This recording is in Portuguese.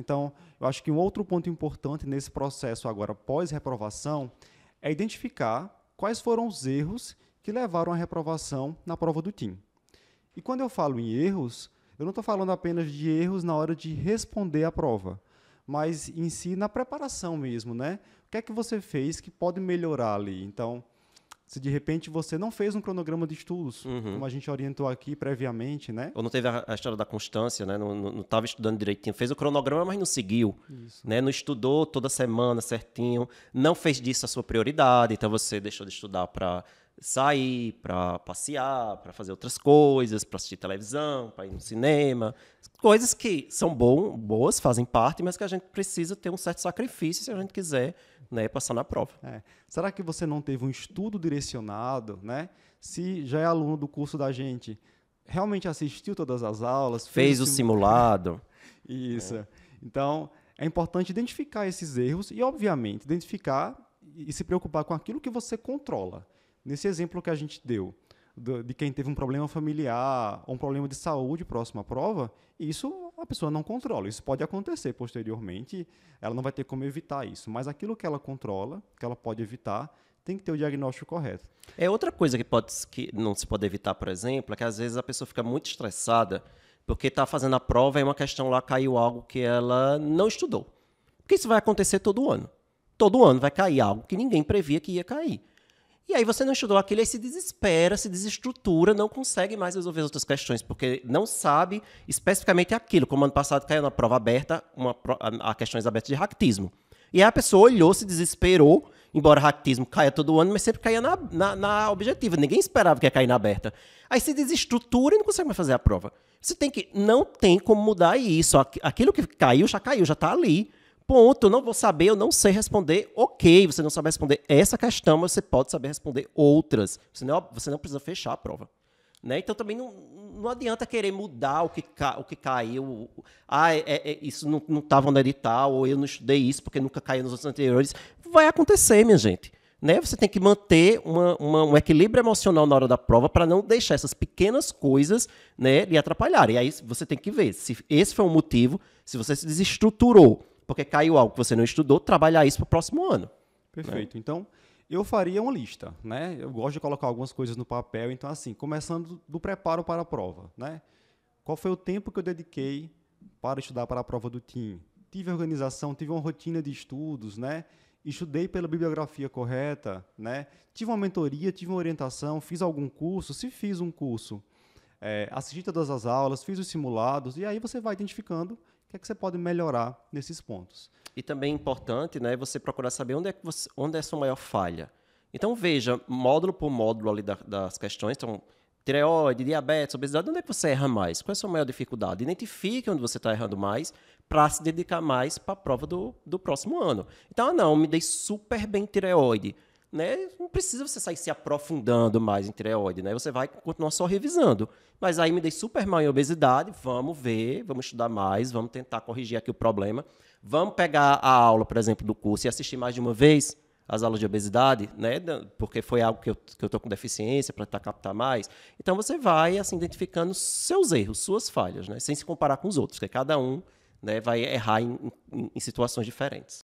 Então, eu acho que um outro ponto importante nesse processo agora pós-reprovação é identificar quais foram os erros que levaram à reprovação na prova do TIM. E quando eu falo em erros, eu não estou falando apenas de erros na hora de responder a prova, mas em si na preparação mesmo, né? O que é que você fez que pode melhorar ali? Então, se de repente você não fez um cronograma de estudos, uhum. como a gente orientou aqui previamente, né? Ou não teve a, a história da constância, né? Não estava estudando direitinho. Fez o cronograma, mas não seguiu. Isso. Né? Não estudou toda semana certinho. Não fez disso a sua prioridade. Então você deixou de estudar para sair, para passear, para fazer outras coisas, para assistir televisão, para ir no cinema. Coisas que são bom, boas, fazem parte, mas que a gente precisa ter um certo sacrifício se a gente quiser né, passar na prova. É. Será que você não teve um estudo direcionado? Né? Se já é aluno do curso da gente, realmente assistiu todas as aulas? Fez, fez o simulado. Isso. É. Então, é importante identificar esses erros e, obviamente, identificar e se preocupar com aquilo que você controla. Nesse exemplo que a gente deu, de quem teve um problema familiar ou um problema de saúde próximo à prova, isso a pessoa não controla. Isso pode acontecer posteriormente, ela não vai ter como evitar isso. Mas aquilo que ela controla, que ela pode evitar, tem que ter o diagnóstico correto. É outra coisa que, pode, que não se pode evitar, por exemplo, é que às vezes a pessoa fica muito estressada porque está fazendo a prova e uma questão lá caiu algo que ela não estudou. Porque isso vai acontecer todo ano. Todo ano vai cair algo que ninguém previa que ia cair. E aí você não estudou aquilo, aí se desespera, se desestrutura, não consegue mais resolver as outras questões, porque não sabe especificamente aquilo. Como ano passado caiu na prova aberta, uma, a questões abertas de ractismo. E aí a pessoa olhou, se desesperou, embora ractismo caia todo ano, mas sempre caía na, na, na, objetiva. Ninguém esperava que ia cair na aberta. Aí se desestrutura e não consegue mais fazer a prova. Você tem que. Não tem como mudar isso. Aquilo que caiu já caiu, já está ali. Ponto, eu não vou saber, eu não sei responder. Ok, você não sabe responder essa questão, mas você pode saber responder outras. Você não, você não precisa fechar a prova. Né? Então também não, não adianta querer mudar o que, ca, o que caiu. Ah, é, é, isso não estava no edital, ou eu não estudei isso porque nunca caiu nos outros anteriores. Vai acontecer, minha gente. Né? Você tem que manter uma, uma, um equilíbrio emocional na hora da prova para não deixar essas pequenas coisas né, lhe atrapalharem. E aí você tem que ver se esse foi o motivo, se você se desestruturou porque caiu algo que você não estudou, trabalhar isso para o próximo ano. Perfeito. Né? Então, eu faria uma lista, né? Eu gosto de colocar algumas coisas no papel, então assim, começando do preparo para a prova, né? Qual foi o tempo que eu dediquei para estudar para a prova do TIM? Tive organização, tive uma rotina de estudos, né? Estudei pela bibliografia correta, né? Tive uma mentoria, tive uma orientação, fiz algum curso, se fiz um curso, é, assisti todas as aulas, fiz os simulados, e aí você vai identificando que é que você pode melhorar nesses pontos? E também é importante, né, você procurar saber onde é, que você, onde é a sua maior falha. Então veja, módulo por módulo ali da, das questões, então tireoide, diabetes, obesidade, onde é que você erra mais? Qual é a sua maior dificuldade? Identifique onde você está errando mais para se dedicar mais para a prova do, do próximo ano. Então, ah, não, me dei super bem tireoide né, não precisa você sair se aprofundando mais em tireoide, né? Você vai continuar só revisando. Mas aí me dei super mal em obesidade, vamos ver, vamos estudar mais, vamos tentar corrigir aqui o problema. Vamos pegar a aula, por exemplo, do curso e assistir mais de uma vez as aulas de obesidade, né? Porque foi algo que eu, que eu com deficiência para tentar captar mais. Então você vai assim identificando seus erros, suas falhas, né? Sem se comparar com os outros, porque cada um né, vai errar em, em, em situações diferentes.